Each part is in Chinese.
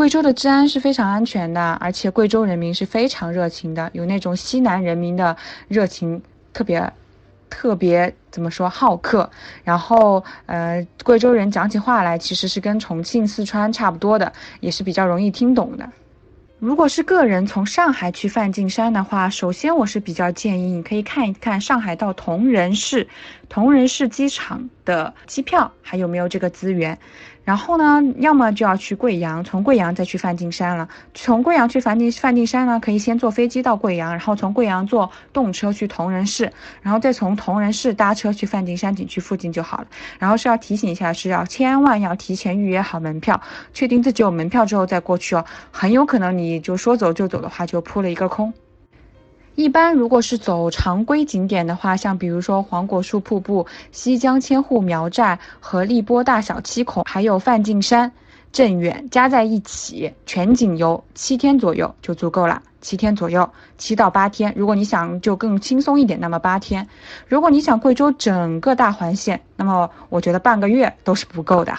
贵州的治安是非常安全的，而且贵州人民是非常热情的，有那种西南人民的热情，特别特别怎么说好客。然后呃，贵州人讲起话来其实是跟重庆、四川差不多的，也是比较容易听懂的。如果是个人从上海去梵净山的话，首先我是比较建议你可以看一看上海到铜仁市，铜仁市机场的机票还有没有这个资源。然后呢，要么就要去贵阳，从贵阳再去梵净山了。从贵阳去梵净梵净山呢，可以先坐飞机到贵阳，然后从贵阳坐动车去铜仁市，然后再从铜仁市搭车去梵净山景区附近就好了。然后是要提醒一下，是要千万要提前预约好门票，确定自己有门票之后再过去哦。很有可能你就说走就走的话，就扑了一个空。一般如果是走常规景点的话，像比如说黄果树瀑布、西江千户苗寨和荔波大小七孔，还有梵净山、镇远，加在一起全景游七天左右就足够了。七天左右，七到八天。如果你想就更轻松一点，那么八天。如果你想贵州整个大环线，那么我觉得半个月都是不够的。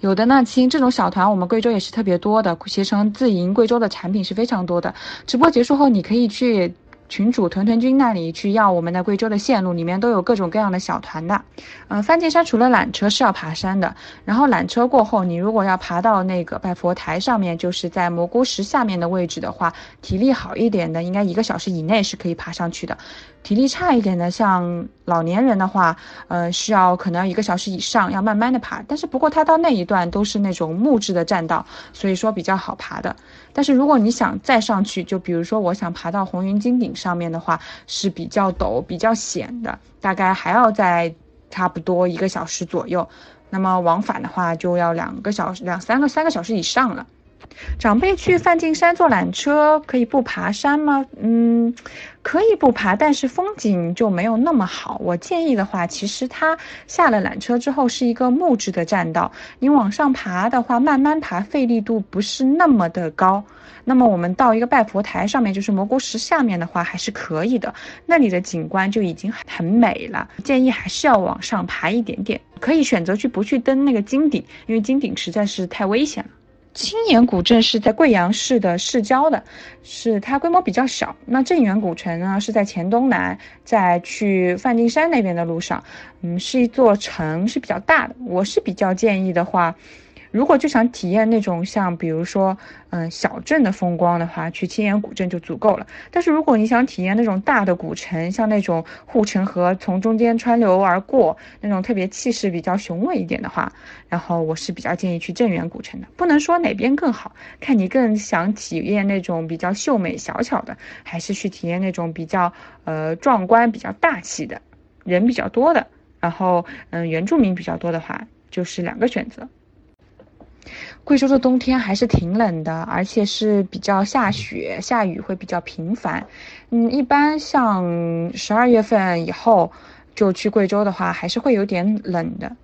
有的呢，亲，这种小团我们贵州也是特别多的，携程自营贵州的产品是非常多的。直播结束后，你可以去群主屯屯君那里去要我们的贵州的线路，里面都有各种各样的小团的。嗯，梵净山除了缆车是要爬山的，然后缆车过后，你如果要爬到那个拜佛台上面，就是在蘑菇石下面的位置的话，体力好一点的，应该一个小时以内是可以爬上去的。体力差一点的，像老年人的话，呃，需要可能要一个小时以上，要慢慢的爬。但是不过它到那一段都是那种木质的栈道，所以说比较好爬的。但是如果你想再上去，就比如说我想爬到红云金顶上面的话，是比较陡、比较险的，大概还要在差不多一个小时左右。那么往返的话就要两个小时、两三个、三个小时以上了。长辈去梵净山坐缆车可以不爬山吗？嗯，可以不爬，但是风景就没有那么好。我建议的话，其实它下了缆车之后是一个木质的栈道，你往上爬的话，慢慢爬，费力度不是那么的高。那么我们到一个拜佛台上面，就是蘑菇石下面的话，还是可以的，那里的景观就已经很美了。建议还是要往上爬一点点，可以选择去不去登那个金顶，因为金顶实在是太危险了。青岩古镇是在贵阳市的市郊的，是它规模比较小。那镇远古城呢，是在黔东南，在去梵净山那边的路上，嗯，是一座城，是比较大的。我是比较建议的话。如果就想体验那种像比如说，嗯，小镇的风光的话，去青岩古镇就足够了。但是如果你想体验那种大的古城，像那种护城河从中间穿流而过，那种特别气势比较雄伟一点的话，然后我是比较建议去镇远古城的。不能说哪边更好，看你更想体验那种比较秀美小巧的，还是去体验那种比较呃壮观、比较大气的，人比较多的，然后嗯原住民比较多的话，就是两个选择。贵州的冬天还是挺冷的，而且是比较下雪、下雨会比较频繁。嗯，一般像十二月份以后就去贵州的话，还是会有点冷的。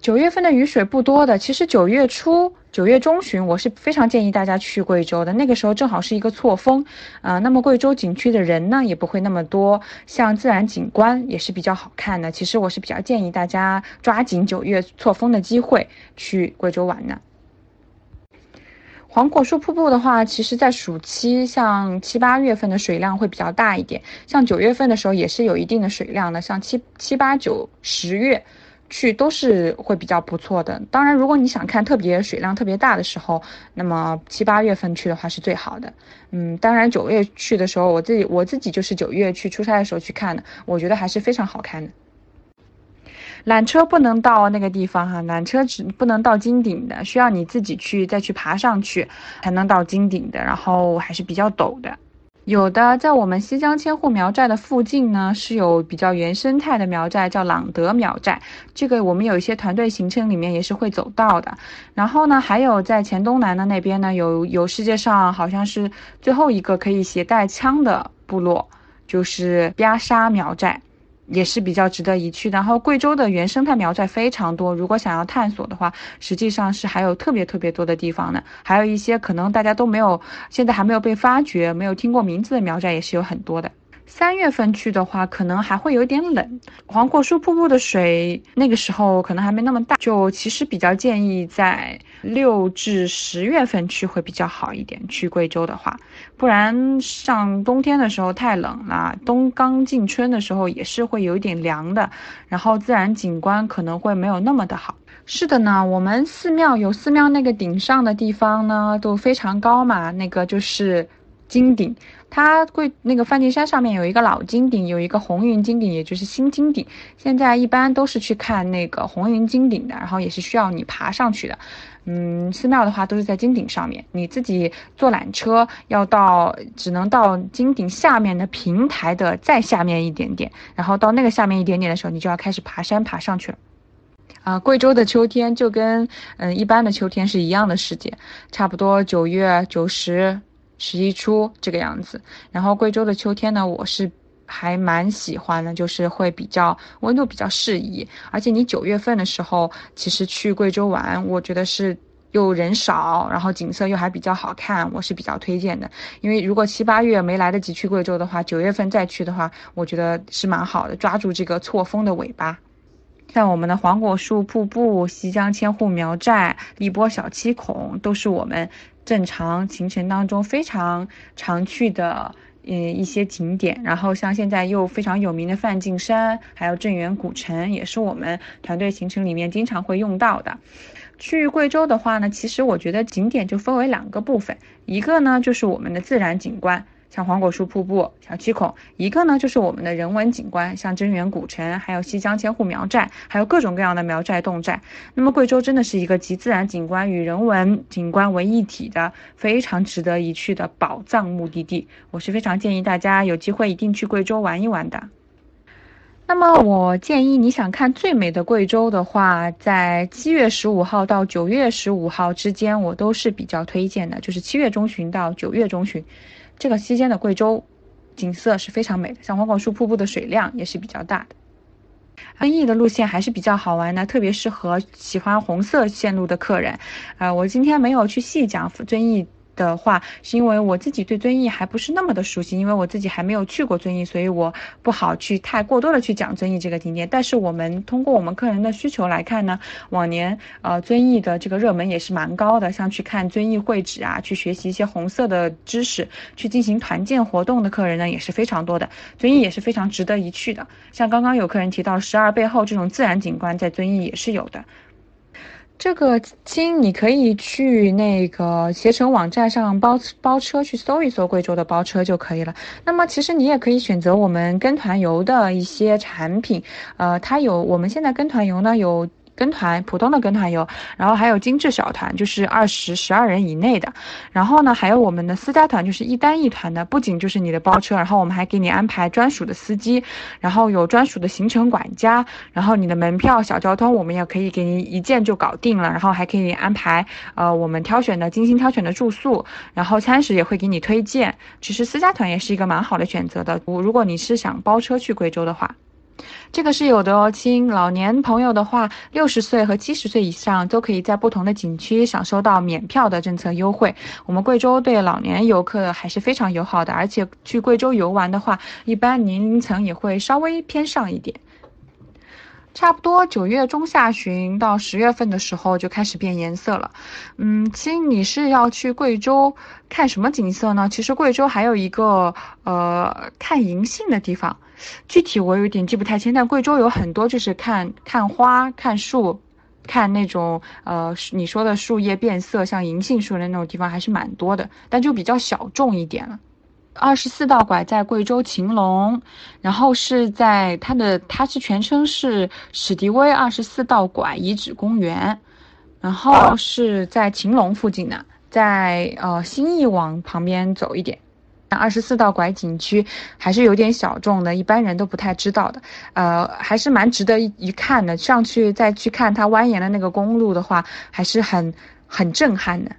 九月份的雨水不多的，其实九月初、九月中旬我是非常建议大家去贵州的，那个时候正好是一个错峰，啊，那么贵州景区的人呢也不会那么多，像自然景观也是比较好看的。其实我是比较建议大家抓紧九月错峰的机会去贵州玩的。黄果树瀑布的话，其实在暑期，像七八月份的水量会比较大一点，像九月份的时候也是有一定的水量的，像七七八九十月去都是会比较不错的。当然，如果你想看特别水量特别大的时候，那么七八月份去的话是最好的。嗯，当然九月去的时候，我自己我自己就是九月去出差的时候去看的，我觉得还是非常好看的。缆车不能到那个地方哈，缆车只不能到金顶的，需要你自己去再去爬上去才能到金顶的，然后还是比较陡的。有的在我们西江千户苗寨的附近呢，是有比较原生态的苗寨，叫朗德苗寨，这个我们有一些团队行程里面也是会走到的。然后呢，还有在黔东南的那边呢，有有世界上好像是最后一个可以携带枪的部落，就是边沙苗寨。也是比较值得一去。然后贵州的原生态苗寨非常多，如果想要探索的话，实际上是还有特别特别多的地方呢。还有一些可能大家都没有，现在还没有被发掘、没有听过名字的苗寨也是有很多的。三月份去的话，可能还会有点冷。黄果树瀑布的水那个时候可能还没那么大，就其实比较建议在六至十月份去会比较好一点。去贵州的话，不然上冬天的时候太冷了，冬刚进春的时候也是会有一点凉的，然后自然景观可能会没有那么的好。是的呢，我们寺庙有寺庙那个顶上的地方呢都非常高嘛，那个就是金顶。它贵那个梵净山上面有一个老金顶，有一个红云金顶，也就是新金顶。现在一般都是去看那个红云金顶的，然后也是需要你爬上去的。嗯，寺庙的话都是在金顶上面，你自己坐缆车要到，只能到金顶下面的平台的再下面一点点，然后到那个下面一点点的时候，你就要开始爬山爬上去了。啊，贵州的秋天就跟嗯一般的秋天是一样的时节，差不多九月九十。十一初这个样子，然后贵州的秋天呢，我是还蛮喜欢的，就是会比较温度比较适宜，而且你九月份的时候，其实去贵州玩，我觉得是又人少，然后景色又还比较好看，我是比较推荐的。因为如果七八月没来得及去贵州的话，九月份再去的话，我觉得是蛮好的，抓住这个错峰的尾巴。像我们的黄果树瀑布、西江千户苗寨、荔波小七孔，都是我们正常行程当中非常常去的，嗯，一些景点。然后像现在又非常有名的梵净山，还有镇远古城，也是我们团队行程里面经常会用到的。去贵州的话呢，其实我觉得景点就分为两个部分，一个呢就是我们的自然景观。像黄果树瀑布、小七孔，一个呢就是我们的人文景观，像镇远古城，还有西江千户苗寨，还有各种各样的苗寨侗寨。那么贵州真的是一个集自然景观与人文景观为一体的非常值得一去的宝藏目的地。我是非常建议大家有机会一定去贵州玩一玩的。那么我建议你想看最美的贵州的话，在七月十五号到九月十五号之间，我都是比较推荐的，就是七月中旬到九月中旬。这个期间的贵州景色是非常美的，像黄果树瀑布的水量也是比较大的。遵义的路线还是比较好玩的，特别适合喜欢红色线路的客人。啊，我今天没有去细讲遵义。的话，是因为我自己对遵义还不是那么的熟悉，因为我自己还没有去过遵义，所以我不好去太过多的去讲遵义这个景点。但是我们通过我们客人的需求来看呢，往年呃遵义的这个热门也是蛮高的，像去看遵义会址啊，去学习一些红色的知识，去进行团建活动的客人呢也是非常多的。遵义也是非常值得一去的，像刚刚有客人提到十二背后这种自然景观，在遵义也是有的。这个亲，你可以去那个携程网站上包包车去搜一搜贵州的包车就可以了。那么其实你也可以选择我们跟团游的一些产品，呃，它有我们现在跟团游呢有。跟团普通的跟团游，然后还有精致小团，就是二十十二人以内的。然后呢，还有我们的私家团，就是一单一团的。不仅就是你的包车，然后我们还给你安排专属的司机，然后有专属的行程管家，然后你的门票、小交通，我们也可以给你一键就搞定了。然后还可以安排呃我们挑选的精心挑选的住宿，然后餐食也会给你推荐。其实私家团也是一个蛮好的选择的。如果你是想包车去贵州的话。这个是有的哦，亲老年朋友的话，六十岁和七十岁以上都可以在不同的景区享受到免票的政策优惠。我们贵州对老年游客还是非常友好的，而且去贵州游玩的话，一般年龄层也会稍微偏上一点。差不多九月中下旬到十月份的时候就开始变颜色了。嗯，亲，你是要去贵州看什么景色呢？其实贵州还有一个呃看银杏的地方，具体我有点记不太清。但贵州有很多就是看看花、看树、看那种呃你说的树叶变色，像银杏树的那种地方还是蛮多的，但就比较小众一点了。二十四道拐在贵州晴隆，然后是在它的它是全称是史迪威二十四道拐遗址公园，然后是在晴隆附近的，在呃新义往旁边走一点。二十四道拐景区还是有点小众的，一般人都不太知道的，呃，还是蛮值得一一看的。上去再去看它蜿蜒的那个公路的话，还是很很震撼的。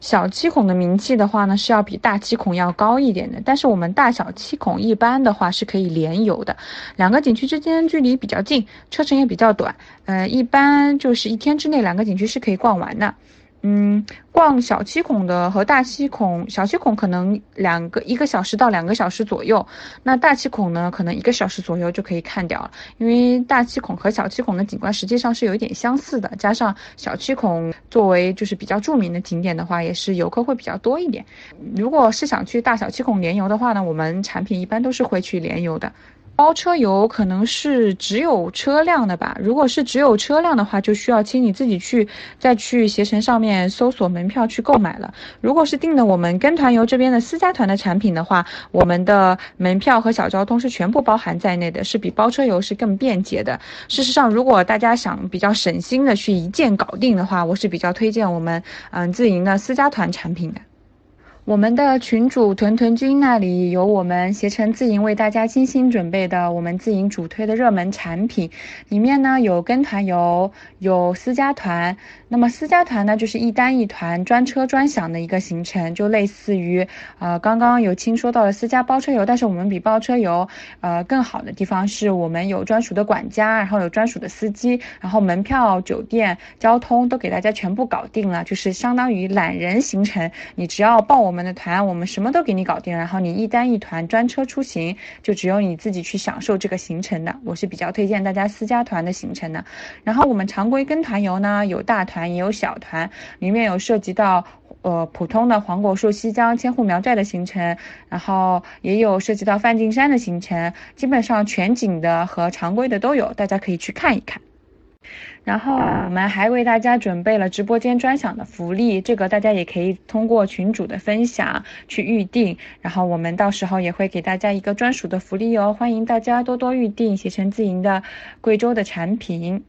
小七孔的名气的话呢，是要比大七孔要高一点的。但是我们大小七孔一般的话是可以联游的，两个景区之间距离比较近，车程也比较短。呃，一般就是一天之内两个景区是可以逛完的。嗯，逛小七孔的和大七孔，小七孔可能两个一个小时到两个小时左右，那大七孔呢，可能一个小时左右就可以看掉了。因为大七孔和小七孔的景观实际上是有一点相似的，加上小七孔作为就是比较著名的景点的话，也是游客会比较多一点。如果是想去大小七孔联游的话呢，我们产品一般都是会去联游的。包车游可能是只有车辆的吧，如果是只有车辆的话，就需要请你自己去再去携程上面搜索门票去购买了。如果是订的我们跟团游这边的私家团的产品的话，我们的门票和小交通是全部包含在内的，是比包车游是更便捷的。事实上，如果大家想比较省心的去一键搞定的话，我是比较推荐我们嗯自营的私家团产品的。我们的群主屯屯君那里有我们携程自营为大家精心准备的我们自营主推的热门产品，里面呢有跟团游，有私家团。那么私家团呢就是一单一团专车专享的一个行程，就类似于呃刚刚有听说到了私家包车游，但是我们比包车游呃更好的地方是我们有专属的管家，然后有专属的司机，然后门票、酒店、交通都给大家全部搞定了，就是相当于懒人行程，你只要报我们。我们的团，我们什么都给你搞定，然后你一单一团专车出行，就只有你自己去享受这个行程的。我是比较推荐大家私家团的行程的。然后我们常规跟团游呢，有大团也有小团，里面有涉及到呃普通的黄果树、西江、千户苗寨的行程，然后也有涉及到梵净山的行程，基本上全景的和常规的都有，大家可以去看一看。然后我们还为大家准备了直播间专享的福利，这个大家也可以通过群主的分享去预定，然后我们到时候也会给大家一个专属的福利哦，欢迎大家多多预定携程自营的贵州的产品。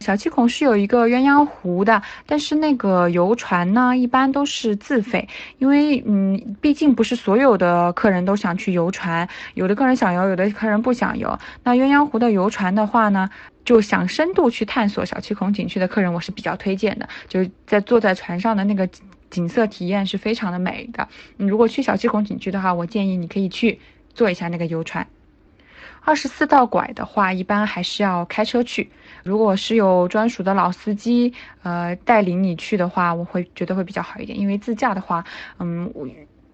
小七孔是有一个鸳鸯湖的，但是那个游船呢，一般都是自费，因为嗯，毕竟不是所有的客人都想去游船，有的客人想游，有的客人不想游。那鸳鸯湖的游船的话呢，就想深度去探索小七孔景区的客人，我是比较推荐的，就在坐在船上的那个景色体验是非常的美的。你如果去小七孔景区的话，我建议你可以去坐一下那个游船。二十四道拐的话，一般还是要开车去。如果是有专属的老司机，呃，带领你去的话，我会觉得会比较好一点。因为自驾的话，嗯，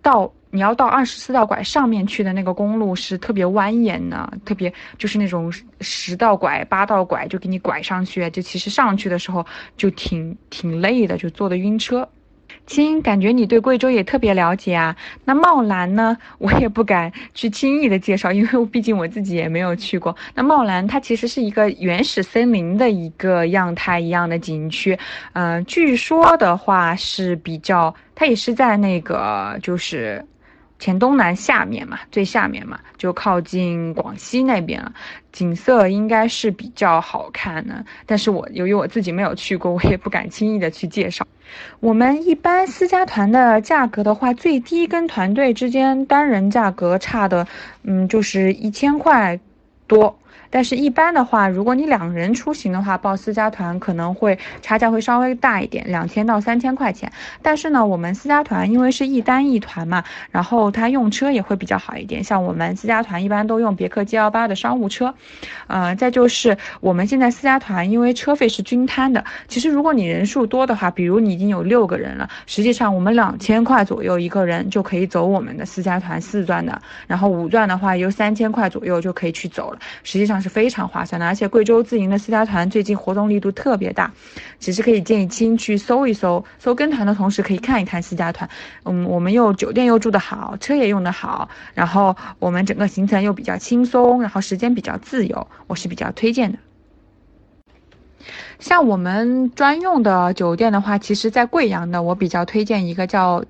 到你要到二十四道拐上面去的那个公路是特别蜿蜒的，特别就是那种十道拐、八道拐就给你拐上去，就其实上去的时候就挺挺累的，就坐的晕车。亲，感觉你对贵州也特别了解啊。那茂兰呢？我也不敢去轻易的介绍，因为毕竟我自己也没有去过。那茂兰它其实是一个原始森林的一个样态一样的景区，嗯，据说的话是比较，它也是在那个就是。黔东南下面嘛，最下面嘛，就靠近广西那边了，景色应该是比较好看的。但是我由于我自己没有去过，我也不敢轻易的去介绍。我们一般私家团的价格的话，最低跟团队之间单人价格差的，嗯，就是一千块多。但是，一般的话，如果你两人出行的话，报私家团可能会差价会稍微大一点，两千到三千块钱。但是呢，我们私家团因为是一单一团嘛，然后它用车也会比较好一点。像我们私家团一般都用别克 G L 八的商务车，呃，再就是我们现在私家团因为车费是均摊的，其实如果你人数多的话，比如你已经有六个人了，实际上我们两千块左右一个人就可以走我们的私家团四钻的，然后五钻的话有三千块左右就可以去走了，实际上。是非常划算的，而且贵州自营的私家团最近活动力度特别大，其实可以建议亲去搜一搜，搜跟团的同时可以看一看私家团。嗯，我们又酒店又住得好，车也用得好，然后我们整个行程又比较轻松，然后时间比较自由，我是比较推荐的。像我们专用的酒店的话，其实在贵阳的，我比较推荐一个叫。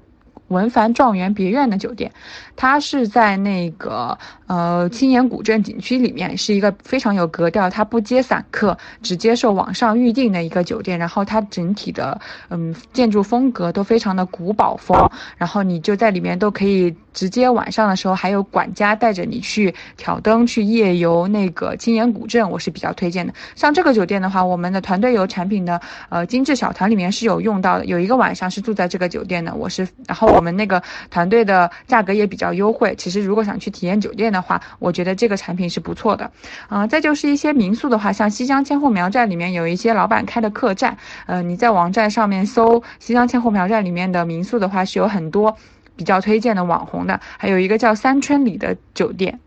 文凡状元别院的酒店，它是在那个呃青岩古镇景区里面，是一个非常有格调，它不接散客，只接受网上预订的一个酒店。然后它整体的嗯建筑风格都非常的古堡风，然后你就在里面都可以直接晚上的时候还有管家带着你去挑灯去夜游那个青岩古镇，我是比较推荐的。像这个酒店的话，我们的团队游产品的呃精致小团里面是有用到的，有一个晚上是住在这个酒店的，我是然后。我们那个团队的价格也比较优惠。其实如果想去体验酒店的。的话，我觉得这个产品是不错的。嗯，再就是一些民宿的话，像西江千户苗寨里面有一些老板开的客栈，呃，你在网站上面搜西江千户苗寨里面的民宿的话，是有很多比较推荐的网红的，还有一个叫三春里的酒店。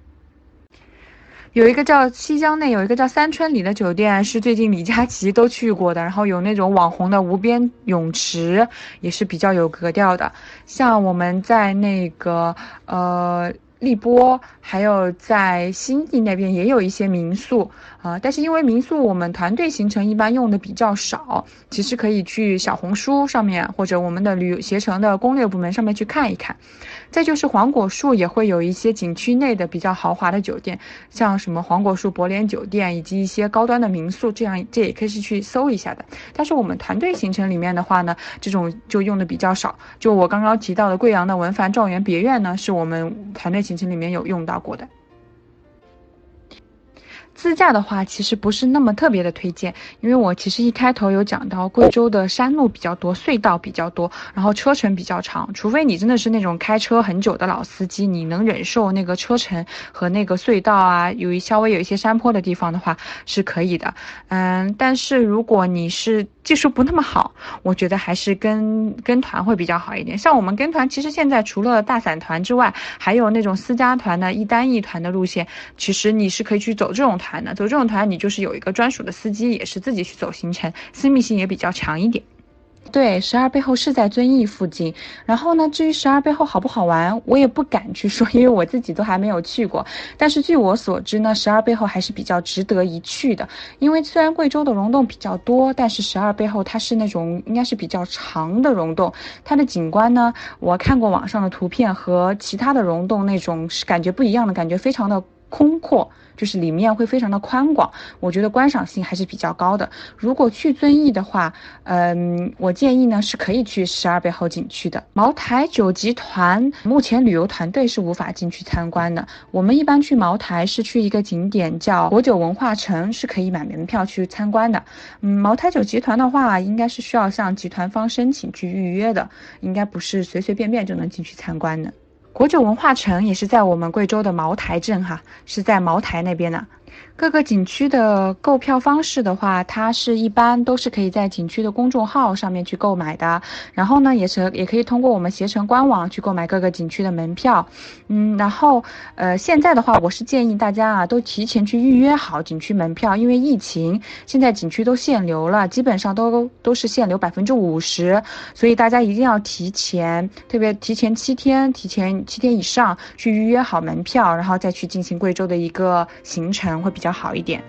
有一个叫西江内，有一个叫三春里的酒店，是最近李佳琦都去过的。然后有那种网红的无边泳池，也是比较有格调的。像我们在那个呃。荔波还有在新地那边也有一些民宿啊，但是因为民宿我们团队行程一般用的比较少，其实可以去小红书上面或者我们的旅游携程的攻略部门上面去看一看。再就是黄果树也会有一些景区内的比较豪华的酒店，像什么黄果树博联酒店以及一些高端的民宿，这样这也可以是去搜一下的。但是我们团队行程里面的话呢，这种就用的比较少。就我刚刚提到的贵阳的文凡状元别院呢，是我们团队行程里面有用到过的。自驾的话，其实不是那么特别的推荐，因为我其实一开头有讲到，贵州的山路比较多，隧道比较多，然后车程比较长，除非你真的是那种开车很久的老司机，你能忍受那个车程和那个隧道啊，有一稍微有一些山坡的地方的话，是可以的。嗯，但是如果你是技术不那么好，我觉得还是跟跟团会比较好一点。像我们跟团，其实现在除了大散团之外，还有那种私家团的一单一团的路线，其实你是可以去走这种团。团呢，走这种团，你就是有一个专属的司机，也是自己去走行程，私密性也比较强一点。对，十二背后是在遵义附近。然后呢，至于十二背后好不好玩，我也不敢去说，因为我自己都还没有去过。但是据我所知呢，十二背后还是比较值得一去的。因为虽然贵州的溶洞比较多，但是十二背后它是那种应该是比较长的溶洞，它的景观呢，我看过网上的图片和其他的溶洞那种是感觉不一样的，感觉非常的空阔。就是里面会非常的宽广，我觉得观赏性还是比较高的。如果去遵义的话，嗯，我建议呢是可以去十二背后景区的。茅台酒集团目前旅游团队是无法进去参观的。我们一般去茅台是去一个景点叫国酒文化城，是可以买门票去参观的。嗯，茅台酒集团的话，应该是需要向集团方申请去预约的，应该不是随随便便就能进去参观的。国酒文化城也是在我们贵州的茅台镇哈，是在茅台那边的。各个景区的购票方式的话，它是一般都是可以在景区的公众号上面去购买的。然后呢，也是也可以通过我们携程官网去购买各个景区的门票。嗯，然后呃，现在的话，我是建议大家啊，都提前去预约好景区门票，因为疫情现在景区都限流了，基本上都都是限流百分之五十，所以大家一定要提前，特别提前七天，提前七天以上去预约好门票，然后再去进行贵州的一个行程。会比较好一点。